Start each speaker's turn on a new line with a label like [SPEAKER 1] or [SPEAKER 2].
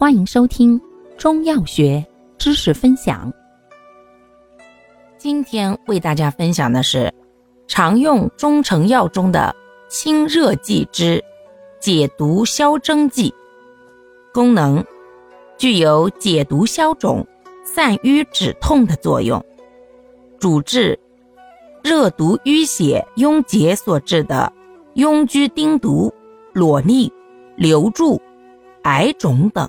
[SPEAKER 1] 欢迎收听中药学知识分享。今天为大家分享的是常用中成药中的清热剂之解毒消征剂，功能具有解毒消肿、散瘀止痛的作用，主治热毒淤血壅结所致的痈疽钉毒、瘰疬、瘤柱、癌肿等。